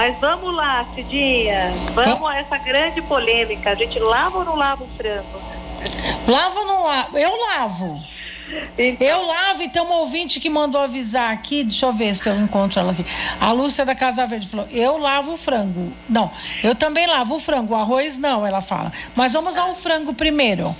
Mas vamos lá, Cidinha. Vamos a essa grande polêmica. A gente lava ou não lava o frango? Lava ou não lava? Eu lavo. Então... Eu lavo, então uma ouvinte que mandou avisar aqui, deixa eu ver se eu encontro ela aqui. A Lúcia da Casa Verde falou: eu lavo o frango. Não, eu também lavo o frango, o arroz não, ela fala. Mas vamos ao frango primeiro.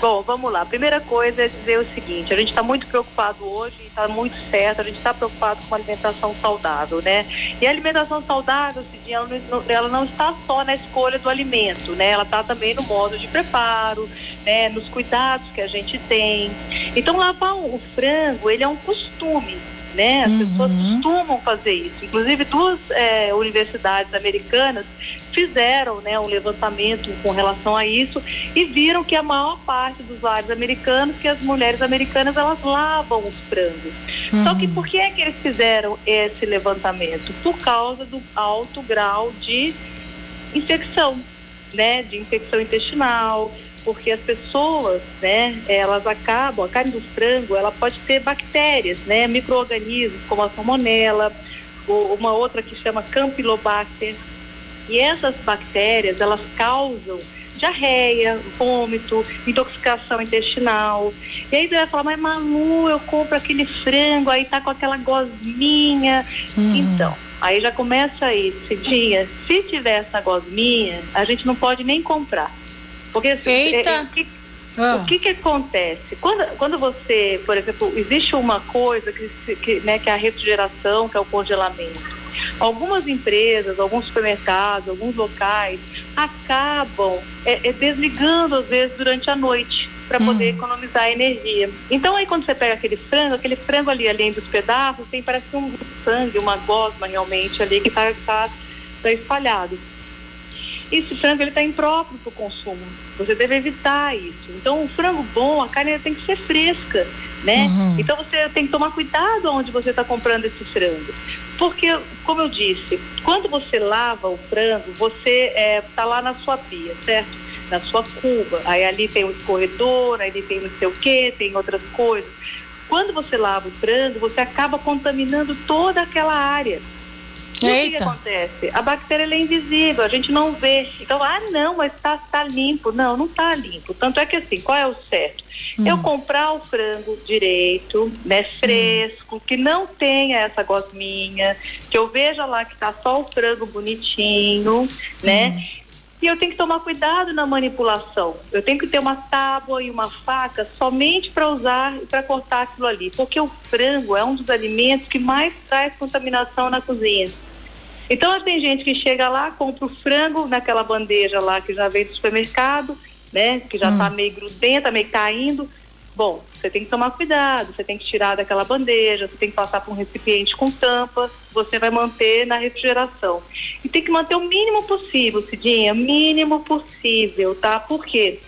Bom, vamos lá. Primeira coisa é dizer o seguinte: a gente está muito preocupado hoje, está muito certo, a gente está preocupado com uma alimentação saudável, né? E a alimentação saudável, Cidinha, ela não, ela não está só na escolha do alimento, né? Ela está também no modo de preparo, né? Nos cuidados que a gente tem. Então, lavar o frango, ele é um costume né? As uhum. pessoas costumam fazer isso. Inclusive, duas é, universidades americanas fizeram né, um levantamento com relação a isso e viram que a maior parte dos lares americanos, que as mulheres americanas, elas lavam os frangos. Uhum. Só que por que é que eles fizeram esse levantamento? Por causa do alto grau de infecção, né? De infecção intestinal, porque as pessoas, né, elas acabam, a carne do frango, ela pode ter bactérias, né, micro-organismos como a salmonela, ou uma outra que chama Campylobacter. E essas bactérias, elas causam diarreia, vômito, intoxicação intestinal. E aí você vai falar, mas Malu, eu compro aquele frango, aí tá com aquela gosminha. Uhum. Então, aí já começa aí, Cidinha, se tiver essa gosminha, a gente não pode nem comprar. Porque assim, Eita. É, é, o, que, ah. o que, que acontece? Quando, quando você, por exemplo, existe uma coisa que, que, né, que é a refrigeração, que é o congelamento. Algumas empresas, alguns supermercados, alguns locais acabam é, é desligando às vezes durante a noite para poder uhum. economizar energia. Então aí quando você pega aquele frango, aquele frango ali além dos pedaços, tem parece um sangue, uma gosma realmente ali que está tá, tá espalhado. Esse frango ele está impróprio para o consumo. Você deve evitar isso. Então, o frango bom, a carne tem que ser fresca, né? Uhum. Então, você tem que tomar cuidado onde você está comprando esse frango. Porque, como eu disse, quando você lava o frango, você está é, tá lá na sua pia, certo? Na sua cuba. Aí ali tem o escorredor, ali tem não sei o quê, tem outras coisas. Quando você lava o frango, você acaba contaminando toda aquela área. E o que, que, acontece? A bactéria é invisível, a gente não vê. Então, ah, não, mas está tá limpo. Não, não está limpo. Tanto é que assim, qual é o certo? Hum. Eu comprar o frango direito, né, fresco, hum. que não tenha essa gosminha, que eu veja lá que está só o frango bonitinho, né? Hum. E eu tenho que tomar cuidado na manipulação. Eu tenho que ter uma tábua e uma faca somente para usar e para cortar aquilo ali. Porque o frango é um dos alimentos que mais traz contaminação na cozinha. Então tem gente que chega lá, compra o frango naquela bandeja lá que já vem do supermercado, né? Que já está hum. meio grudenta, meio caindo. Bom, você tem que tomar cuidado, você tem que tirar daquela bandeja, você tem que passar por um recipiente com tampa, você vai manter na refrigeração. E tem que manter o mínimo possível, Cidinha, mínimo possível, tá? Por quê?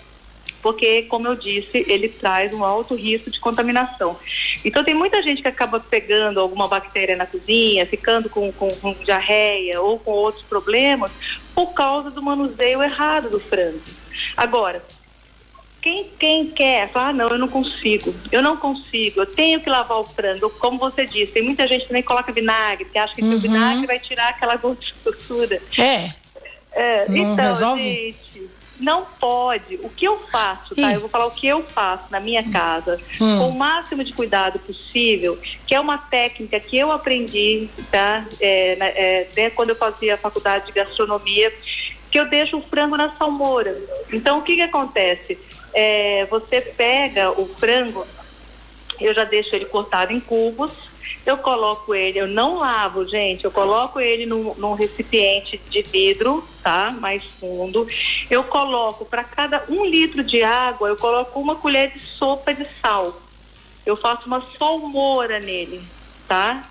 Porque, como eu disse, ele traz um alto risco de contaminação. Então, tem muita gente que acaba pegando alguma bactéria na cozinha, ficando com, com, com diarreia ou com outros problemas por causa do manuseio errado do frango. Agora, quem, quem quer, fala, ah, não, eu não consigo, eu não consigo, eu tenho que lavar o frango, como você disse, tem muita gente que também coloca vinagre, que acha que uhum. o vinagre vai tirar aquela gordura. É. é então, resolve? gente, não pode. O que eu faço, tá? Eu vou falar o que eu faço na minha casa, hum. com o máximo de cuidado possível, que é uma técnica que eu aprendi, tá? É, é, né, quando eu fazia a faculdade de gastronomia, que eu deixo o frango na salmoura. Então, o que que acontece? É, você pega o frango, eu já deixo ele cortado em cubos, eu coloco ele, eu não lavo, gente, eu coloco ele num, num recipiente de vidro, tá? Mais fundo. Eu coloco para cada um litro de água, eu coloco uma colher de sopa de sal. Eu faço uma salmoura nele, tá?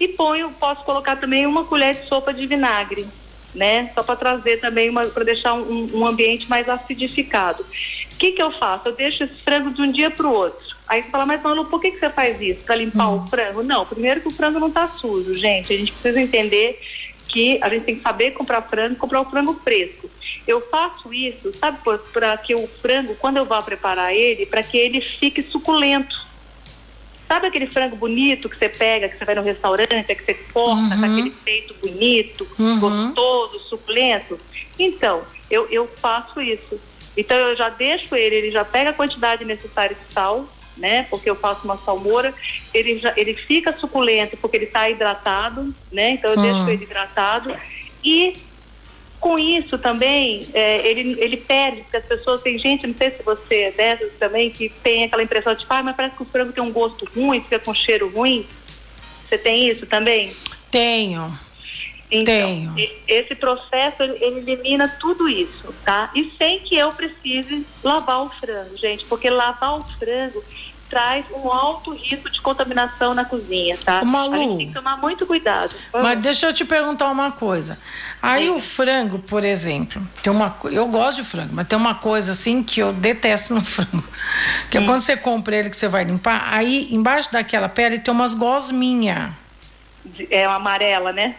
E ponho, posso colocar também uma colher de sopa de vinagre, né? Só para trazer também uma, para deixar um, um ambiente mais acidificado. O que que eu faço? Eu deixo esse frango de um dia para o outro. Aí você fala, mas Manu, por que, que você faz isso? Para limpar hum. o frango? Não, primeiro que o frango não está sujo, gente. A gente precisa entender que a gente tem que saber comprar frango, comprar o frango fresco. Eu faço isso, sabe, para que o frango, quando eu vou preparar ele, para que ele fique suculento. Sabe aquele frango bonito que você pega, que você vai no restaurante, que você corta uhum. com aquele peito bonito, uhum. gostoso, suculento? Então, eu, eu faço isso. Então eu já deixo ele, ele já pega a quantidade necessária de sal, né? Porque eu faço uma salmoura, ele já ele fica suculento porque ele está hidratado, né? Então eu deixo hum. ele hidratado e com isso também é, ele, ele perde, porque as pessoas, tem gente, não sei se você é dessas também, que tem aquela impressão de, ah, mas parece que o frango tem um gosto ruim, fica com cheiro ruim. Você tem isso também? Tenho. Então, Tenho. esse processo ele, elimina tudo isso, tá? E sem que eu precise lavar o frango, gente, porque lavar o frango traz um alto risco de contaminação na cozinha, tá? Malu, a gente tem que tomar muito cuidado. Mas deixa eu te perguntar uma coisa. Aí o frango, por exemplo, tem uma eu gosto de frango, mas tem uma coisa assim que eu detesto no frango. Que é quando você compra ele que você vai limpar, aí embaixo daquela pele tem umas gosminhas. É uma amarela, né?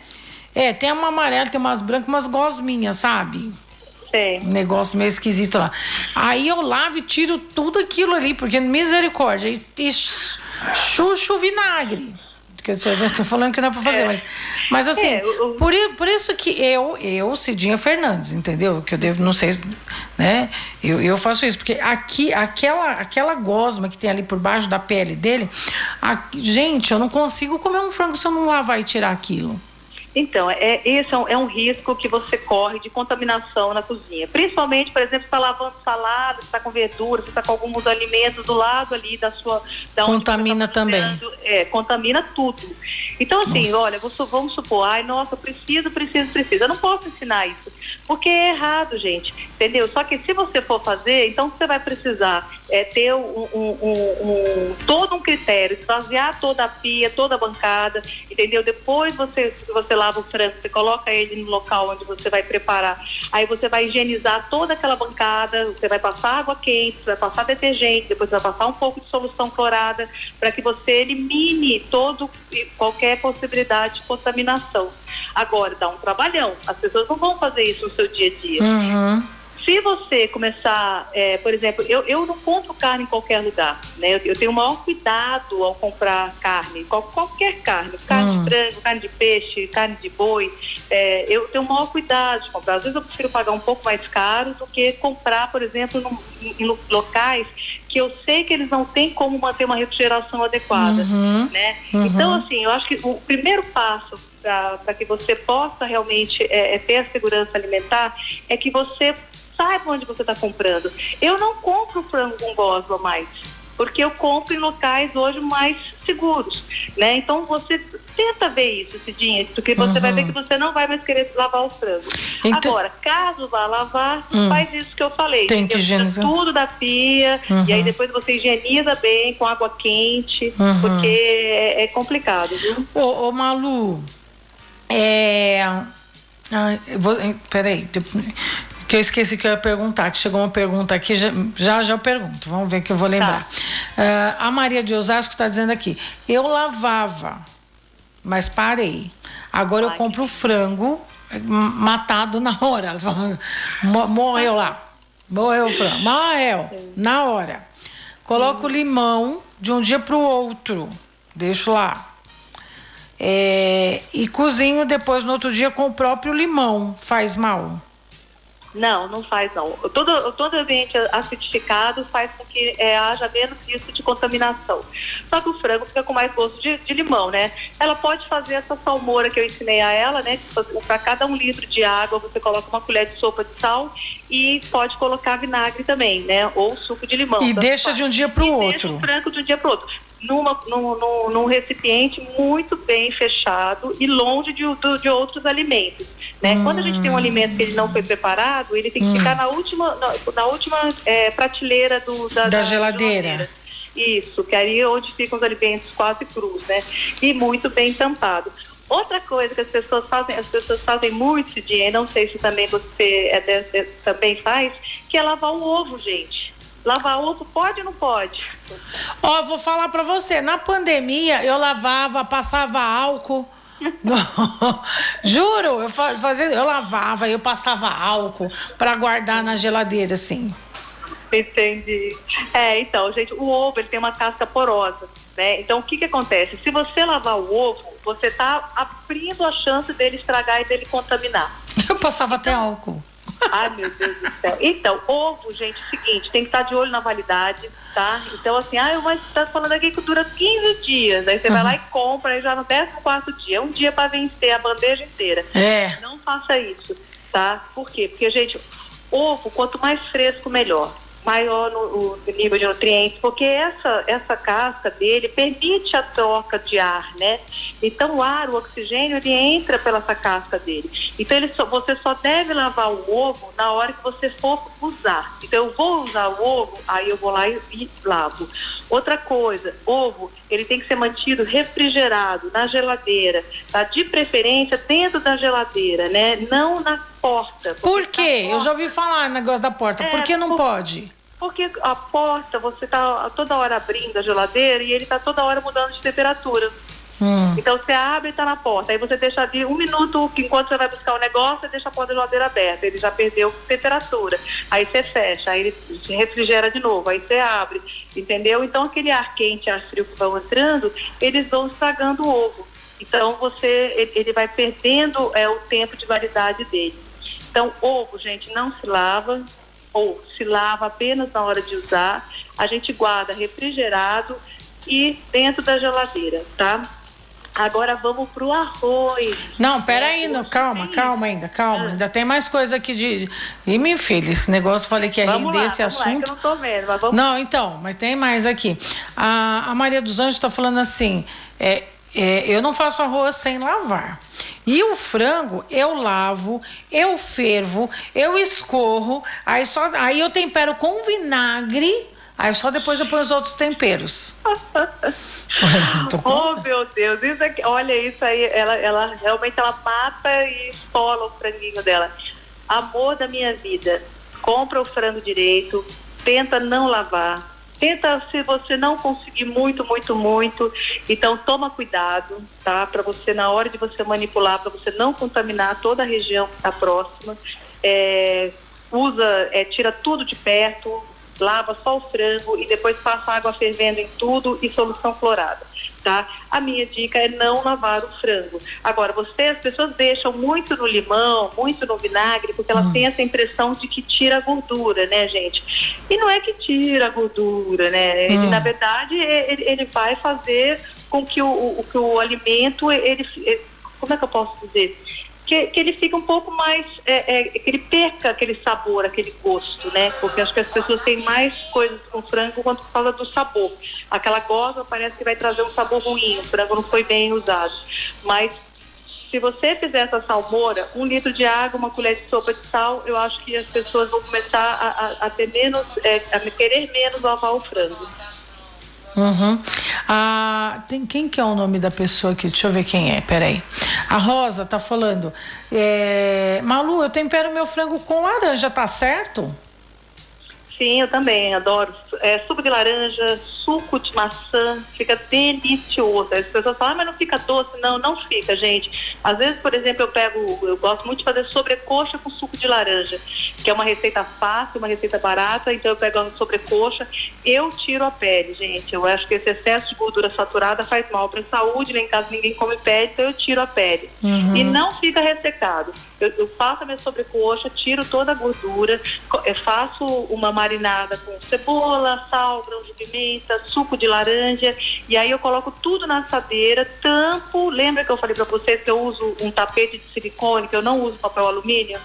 É, tem uma amarela, tem umas brancas, umas gosminhas, sabe? Sei. Um negócio meio esquisito lá. Aí eu lavo e tiro tudo aquilo ali, porque misericórdia, e, e chucho vinagre. Porque eu estou falando que não é para fazer, é. mas, mas assim, é, eu... por, por isso que eu, eu, Cidinha Fernandes, entendeu? Que eu devo, não sei, né? Eu, eu faço isso, porque aqui, aquela, aquela gosma que tem ali por baixo da pele dele, a, gente, eu não consigo comer um frango se eu não lavar e tirar aquilo. Então, é, esse é um, é um, risco que você corre de contaminação na cozinha. Principalmente, por exemplo, está lavando salada, está com verdura, está com alguns alimentos do lado ali da sua. Da contamina tá também. É, contamina tudo. Então, assim, nossa. olha, vamos supor, ai, nossa, preciso, preciso, preciso. Eu não posso ensinar isso, porque é errado, gente, entendeu? Só que se você for fazer, então você vai precisar é, ter um, um, um, todo um critério, esvaziar toda a pia, toda a bancada, entendeu? Depois você, você lava o frango, você coloca ele no local onde você vai preparar. Aí você vai higienizar toda aquela bancada, você vai passar água quente, você vai passar detergente, depois você vai passar um pouco de solução clorada para que você elimine todo qualquer possibilidade de contaminação. Agora, dá um trabalhão. As pessoas não vão fazer isso no seu dia a dia. Uhum se você começar, é, por exemplo, eu, eu não compro carne em qualquer lugar, né? Eu, eu tenho o maior cuidado ao comprar carne, qual, qualquer carne, carne hum. de frango, carne de peixe, carne de boi, é, eu tenho o maior cuidado de comprar. Às vezes eu prefiro pagar um pouco mais caro do que comprar, por exemplo, em, em locais que eu sei que eles não têm como manter uma refrigeração adequada, uhum, né? Uhum. Então, assim, eu acho que o primeiro passo para que você possa realmente é, é, ter a segurança alimentar é que você saiba onde você está comprando. Eu não compro frango com gosma mais, porque eu compro em locais hoje mais seguros, né? Então você tenta ver isso, Cidinha, porque você uhum. vai ver que você não vai mais querer lavar o frango. Então... Agora, caso vá lavar, uhum. faz isso que eu falei. Tem que higienizar. tudo da pia, uhum. e aí depois você higieniza bem com água quente, uhum. porque é, é, complicado, viu? Ô, ô Malu, é... Ah, vou, peraí, que eu esqueci que eu ia perguntar, que chegou uma pergunta aqui, já já, já eu pergunto, vamos ver que eu vou lembrar. Tá. Uh, a Maria de Osasco está dizendo aqui, eu lavava, mas parei. Agora eu compro frango matado na hora. Morreu lá. Morreu o frango. Morreu. Na hora. Coloco hum. limão de um dia para o outro. Deixo lá. É, e cozinho depois no outro dia com o próprio limão. Faz mal? Não, não faz não. Todo, todo ambiente acidificado faz com que é, haja menos risco de contaminação. Só que o frango fica com mais gosto de, de limão, né? Ela pode fazer essa salmoura que eu ensinei a ela, né? Para cada um litro de água você coloca uma colher de sopa de sal e pode colocar vinagre também, né? Ou suco de limão. E deixa de um dia para o outro. Deixa o frango de um dia para o outro numa, num, num, num, recipiente muito bem fechado e longe de, de outros alimentos. Né? Hum. Quando a gente tem um alimento que ele não foi preparado, ele tem que hum. ficar na última, na, na última é, prateleira do, da, da, da geladeira. geladeira. Isso, que aí é onde ficam os alimentos quase crus, né? E muito bem tampado. Outra coisa que as pessoas fazem, as pessoas fazem muito, Cidinha, não sei se também você é de, também faz, que é lavar o ovo, gente. Lavar ovo pode ou não pode? Ó, oh, vou falar para você, na pandemia eu lavava, passava álcool. Juro, eu fazia, eu lavava, eu passava álcool para guardar na geladeira, assim. Entendi. É, então, gente, o ovo ele tem uma casca porosa, né? Então, o que que acontece? Se você lavar o ovo, você está abrindo a chance dele estragar e dele contaminar. Eu passava até álcool. Ai, meu Deus do céu. Então, ovo, gente, é o seguinte, tem que estar de olho na validade, tá? Então, assim, ah, mas você tá falando aqui que dura 15 dias. Aí você uhum. vai lá e compra e já no 14 dia. É um dia para vencer a bandeja inteira. É. Não faça isso, tá? Por quê? Porque, gente, ovo, quanto mais fresco, melhor maior no, no, nível de nutrientes, porque essa, essa casca dele permite a troca de ar, né? Então o ar, o oxigênio, ele entra pela essa casca dele. Então ele só, você só deve lavar o ovo na hora que você for usar. Então eu vou usar o ovo, aí eu vou lá e, e lavo. Outra coisa, ovo, ele tem que ser mantido refrigerado na geladeira, tá? De preferência dentro da geladeira, né? Não na porta. Por quê? Porta... Eu já ouvi falar negócio da porta. É, por que não por... pode? Porque a porta, você está toda hora abrindo a geladeira e ele está toda hora mudando de temperatura. Hum. Então você abre e está na porta. Aí você deixa de um minuto, que enquanto você vai buscar o negócio, você deixa a porta da geladeira aberta. Ele já perdeu temperatura. Aí você fecha, aí ele refrigera de novo, aí você abre. Entendeu? Então aquele ar quente, ar frio que vão entrando, eles vão estragando o ovo. Então você ele vai perdendo é, o tempo de validade dele. Então, ovo, gente, não se lava, ou se lava apenas na hora de usar, a gente guarda refrigerado e dentro da geladeira, tá? Agora vamos pro arroz. Não, peraí, não, calma, calma ainda, calma. Ah. Ainda tem mais coisa aqui de. E minha filha, esse negócio eu falei que ia vamos render lá, esse assunto. Lá, é que eu não vendo, vamos... Não, então, mas tem mais aqui. A, a Maria dos Anjos está falando assim: é, é, eu não faço arroz sem lavar. E o frango eu lavo, eu fervo, eu escorro, aí, só, aí eu tempero com vinagre, aí só depois eu ponho os outros temperos. oh meu Deus, isso aqui, olha isso aí, ela, ela realmente ela mata e esfola o franguinho dela. Amor da minha vida, compra o frango direito, tenta não lavar, Tenta, se você não conseguir muito, muito, muito, então toma cuidado, tá? Para você, na hora de você manipular, para você não contaminar toda a região que está próxima. É, usa, é, tira tudo de perto, lava só o frango e depois passa água fervendo em tudo e solução clorada tá? A minha dica é não lavar o frango. Agora, você, as pessoas deixam muito no limão, muito no vinagre, porque elas hum. têm essa impressão de que tira a gordura, né, gente? E não é que tira a gordura, né? Ele, hum. na verdade, ele, ele, vai fazer com que o, o, que o alimento, ele, ele, como é que eu posso dizer? Que, que ele fica um pouco mais, é, é, que ele perca aquele sabor, aquele gosto, né? Porque acho que as pessoas têm mais coisas com frango quando fala do sabor. Aquela gosma parece que vai trazer um sabor ruim, o frango não foi bem usado. Mas se você fizer essa salmoura, um litro de água, uma colher de sopa de sal, eu acho que as pessoas vão começar a, a, a ter menos, é, a querer menos lavar o frango. Uhum. Ah, tem quem que é o nome da pessoa aqui? Deixa eu ver quem é, peraí. A Rosa tá falando. É, Malu, eu tempero meu frango com laranja, tá certo? Sim, eu também adoro. É, suco de laranja, suco de maçã, fica delicioso. As pessoas falam, ah, mas não fica doce. Não, não fica, gente. Às vezes, por exemplo, eu pego, eu gosto muito de fazer sobrecoxa com suco de laranja, que é uma receita fácil, uma receita barata. Então eu pego a sobrecoxa, eu tiro a pele, gente. Eu acho que esse excesso de gordura saturada faz mal para a saúde. Lá em casa ninguém come pele, então eu tiro a pele. Uhum. E não fica ressecado. Eu, eu faço a minha sobrecoxa, tiro toda a gordura, faço uma marinada com cebola, sal, grão de pimenta, suco de laranja, e aí eu coloco tudo na assadeira, tampo. Lembra que eu falei para vocês que eu uso um tapete de silicone, que eu não uso papel alumínio?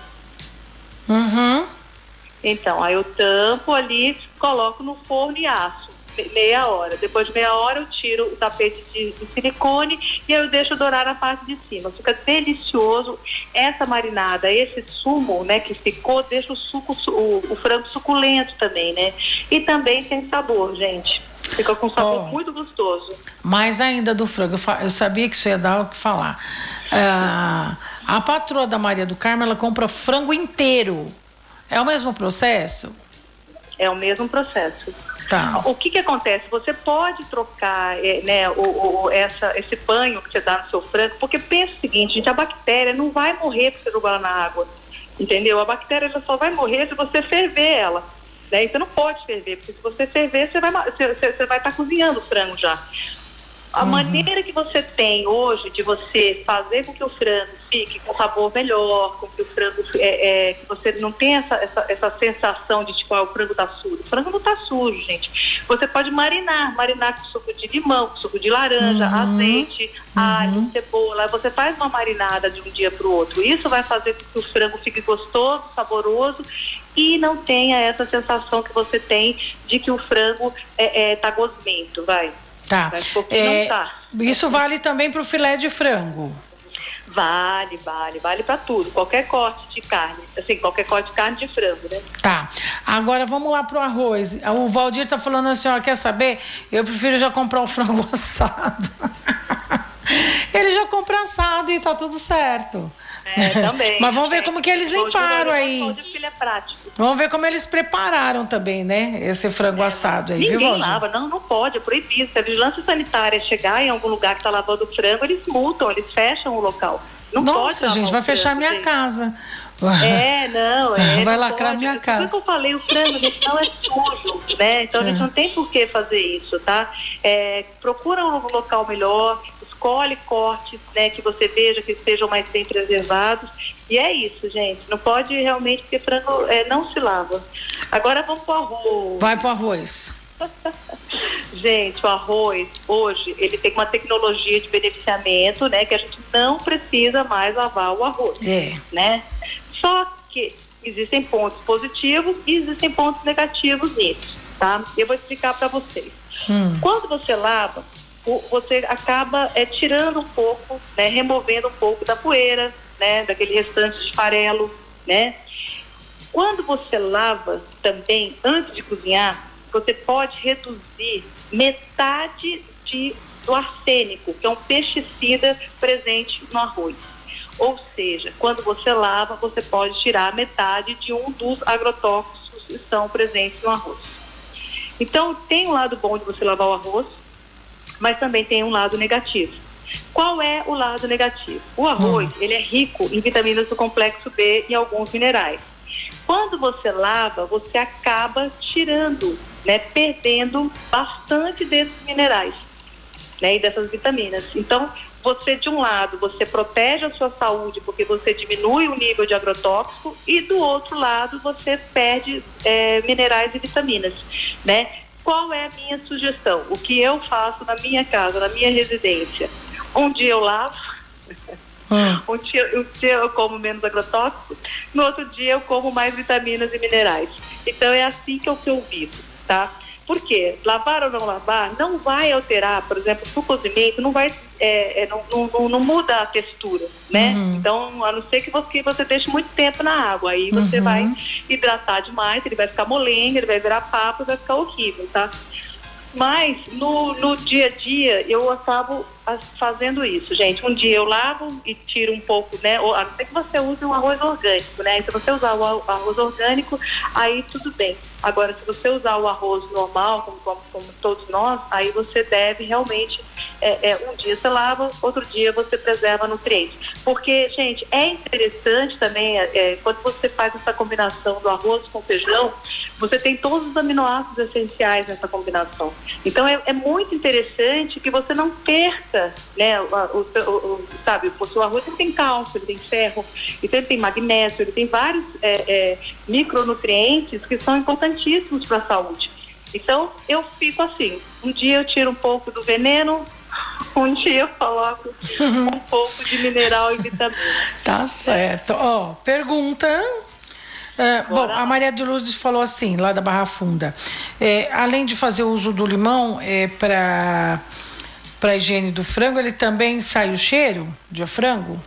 Uhum. Então, aí eu tampo ali, coloco no forno e aço meia hora. Depois de meia hora eu tiro o tapete de, de, silicone e aí eu deixo dourar a parte de cima. Fica delicioso. Essa marinada, esse sumo, né, que ficou, deixa o suco, o, o frango suculento também, né? E também tem sabor, gente. Fica com sabor oh, muito gostoso. Mais ainda do frango, eu sabia que isso ia dar o que falar. Ah, a patroa da Maria do Carmo, ela compra frango inteiro. É o mesmo processo? É o mesmo processo. Tá. O que que acontece? Você pode trocar é, né, o, o, essa, esse banho que você dá no seu frango, porque pensa o seguinte, gente, a bactéria não vai morrer se você jogar na água, entendeu? A bactéria só vai morrer se você ferver ela. Né? Então não pode ferver, porque se você ferver, você vai, você, você vai estar tá cozinhando o frango já. A uhum. maneira que você tem hoje de você fazer com que o frango fique com sabor melhor, com que o frango é, é que você não tenha essa, essa, essa, sensação de tipo, ah, o frango está sujo. O frango não está sujo, gente. Você pode marinar, marinar com suco de limão, com suco de laranja, uhum. azeite, uhum. alho, cebola. Você faz uma marinada de um dia para o outro. Isso vai fazer com que o frango fique gostoso, saboroso e não tenha essa sensação que você tem de que o frango é, é, tá gosmento, vai. Tá. É, tá. Isso vale também para o filé de frango. Vale, vale, vale para tudo, qualquer corte de carne, assim, qualquer corte de carne de frango, né? Tá. Agora vamos lá pro arroz. O Valdir tá falando assim, ó, quer saber? Eu prefiro já comprar o frango assado. Ele já compra assado e tá tudo certo. É, também. Mas vamos ver como que eles limparam aí. Vamos ver como eles prepararam também, né? Esse frango é. assado aí, Ninguém viu, lava, não, não pode, é proibido. Se a vigilância sanitária chegar em algum lugar que está lavando frango, eles multam, eles fecham o local. Não Nossa, gente, vai fechar minha gente. casa. É, não, é. Vai lacrar pode. minha casa. Por que eu falei, o frango não é sujo, né? Então a gente é. não tem por que fazer isso, tá? É, procura um local melhor, escolhe cortes, né, que você veja que sejam mais bem preservados. E é isso, gente. Não pode realmente, porque frango é, não se lava. Agora vamos para o arroz. Vai para o arroz. gente, o arroz, hoje, ele tem uma tecnologia de beneficiamento, né, que a gente não precisa mais lavar o arroz. É. Né? Só que existem pontos positivos e existem pontos negativos nisso, tá? Eu vou explicar para vocês. Hum. Quando você lava, você acaba é, tirando um pouco, né, removendo um pouco da poeira, né, daquele restante de farelo, né? Quando você lava também, antes de cozinhar, você pode reduzir metade de, do arsênico, que é um pesticida presente no arroz. Ou seja, quando você lava, você pode tirar metade de um dos agrotóxicos que estão presentes no arroz. Então, tem um lado bom de você lavar o arroz, mas também tem um lado negativo. Qual é o lado negativo? O arroz, hum. ele é rico em vitaminas do complexo B e alguns minerais. Quando você lava, você acaba tirando, né, perdendo bastante desses minerais, né, e dessas vitaminas. Então, você de um lado, você protege a sua saúde porque você diminui o nível de agrotóxico e do outro lado você perde é, minerais e vitaminas, né? Qual é a minha sugestão? O que eu faço na minha casa, na minha residência? Um dia eu lavo, hum. um, dia, um dia eu como menos agrotóxico, no outro dia eu como mais vitaminas e minerais. Então é assim que eu, que eu vivo, tá? Por quê? Lavar ou não lavar não vai alterar, por exemplo, o cozimento não vai, é, é, não, não, não, muda a textura, né? Uhum. Então, a não ser que você, você deixe muito tempo na água, aí você uhum. vai hidratar demais, ele vai ficar molenga, ele vai virar papo, vai ficar horrível, tá? Mas no, no dia a dia eu acabo fazendo isso, gente. Um dia eu lavo e tiro um pouco, né? Ou, a não ser que você use um arroz orgânico, né? Se você usar o arroz orgânico, aí tudo bem. Agora, se você usar o arroz normal, como, como, como todos nós, aí você deve realmente, é, é, um dia você lava, outro dia você preserva nutrientes. Porque, gente, é interessante também, é, é, quando você faz essa combinação do arroz com feijão, você tem todos os aminoácidos essenciais nessa combinação. Então, é, é muito interessante que você não perca, né, o, o, o, sabe, o seu arroz ele tem cálcio, ele tem ferro, então ele tem magnésio, ele tem vários é, é, micronutrientes que são importantíssimos para a saúde. Então, eu fico assim: um dia eu tiro um pouco do veneno, um dia eu coloco um pouco de mineral e vitamina. Tá certo. Ó, oh, pergunta. É, bom, a Maria de Lourdes falou assim, lá da Barra Funda. É, além de fazer uso do limão é, para a higiene do frango, ele também sai o cheiro de frango?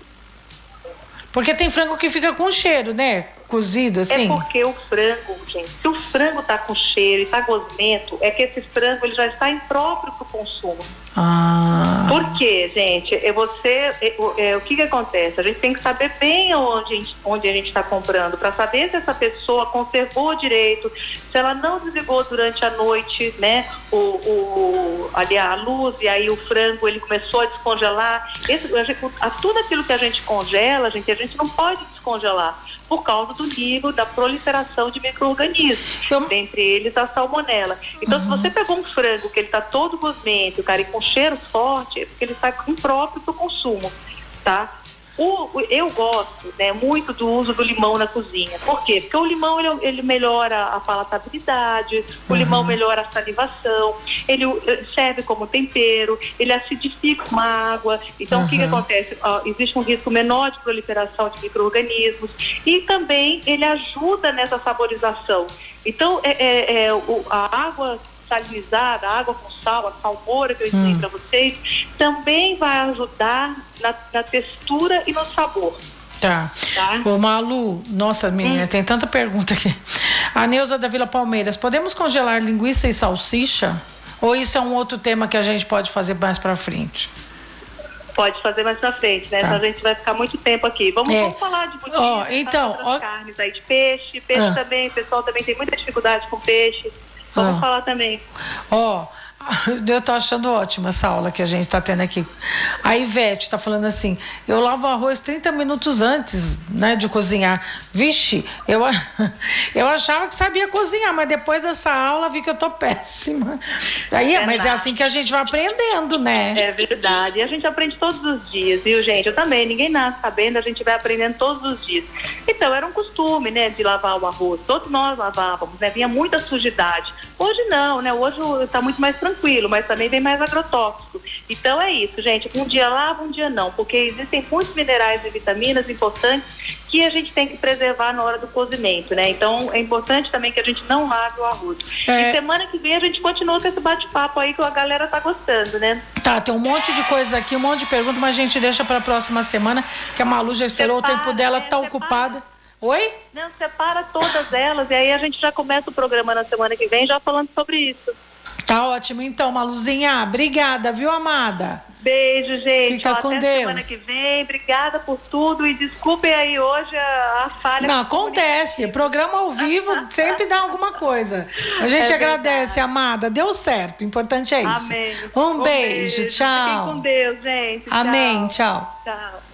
Porque tem frango que fica com cheiro, né? cozido assim? É porque o frango, gente, se o frango está com cheiro e está gosmento, é que esse frango ele já está impróprio para consumo. Ah. Por quê, gente? Você, é, o que que acontece? A gente tem que saber bem onde a gente, onde a gente está comprando para saber se essa pessoa conservou direito, se ela não desligou durante a noite, né? O, o ali a luz e aí o frango ele começou a descongelar. Esse, a, tudo aquilo que a gente congela, gente, a gente não pode descongelar por causa do nível da proliferação de micro-organismos, então, dentre eles a salmonela. Então, uhum. se você pegou um frango que ele está todo gosmento, cara, e com cheiro forte, é porque ele está impróprio para o consumo, tá? O, eu gosto né, muito do uso do limão na cozinha. Por quê? Porque o limão ele, ele melhora a palatabilidade, o uhum. limão melhora a salivação, ele serve como tempero, ele acidifica uma água. Então, uhum. o que, que uhum. acontece? existe um risco menor de proliferação de micro-organismos e também ele ajuda nessa saborização. Então, é, é, é a água salinizada, a água com sal, a salmoura que eu ensinei hum. para vocês, também vai ajudar na, na, textura e no sabor. Tá. tá? Ô Malu, nossa menina, hum. tem tanta pergunta aqui. A Neuza da Vila Palmeiras, podemos congelar linguiça e salsicha? Ou isso é um outro tema que a gente pode fazer mais para frente? Pode fazer mais pra frente, né? Tá. Então a gente vai ficar muito tempo aqui. Vamos, é. vamos falar de muito oh, então, ó... carnes aí de peixe. Peixe ah. também, o pessoal também tem muita dificuldade com peixe. Vamos ah. falar também. Ó, oh, eu tô achando ótima essa aula que a gente está tendo aqui. A Ivete está falando assim: eu lavo arroz 30 minutos antes né, de cozinhar. Vixe, eu, eu achava que sabia cozinhar, mas depois dessa aula vi que eu tô péssima. Aí, é mas é assim que a gente vai aprendendo, né? É verdade. E a gente aprende todos os dias, viu, gente? Eu também, ninguém nasce sabendo, a gente vai aprendendo todos os dias. Então, era um costume, né, de lavar o arroz. Todos nós lavávamos, né? Vinha muita sujidade. Hoje não, né? Hoje está muito mais tranquilo, mas também vem mais agrotóxico. Então é isso, gente. Um dia lava, um dia não, porque existem muitos minerais e vitaminas importantes que a gente tem que preservar na hora do cozimento, né? Então é importante também que a gente não lave o arroz. É... E semana que vem a gente continua com esse bate-papo aí que a galera tá gostando, né? Tá, tem um monte de coisa aqui, um monte de perguntas, mas a gente deixa para a próxima semana, que a Malu já estourou separa, o tempo dela, né? tá ocupada. Oi? Não, separa todas elas e aí a gente já começa o programa na semana que vem já falando sobre isso. Tá ótimo, então, Maluzinha. Obrigada, viu, amada? Beijo, gente. Fica Ó, com até Deus. semana que vem. Obrigada por tudo e desculpem aí hoje a, a falha. Não, acontece. Programa ao vivo sempre dá alguma coisa. A gente é agradece, amada. Deu certo. O importante é isso. Amém. Um, um beijo. beijo. Tchau. Fiquem com Deus, gente. Amém. Tchau. Tchau.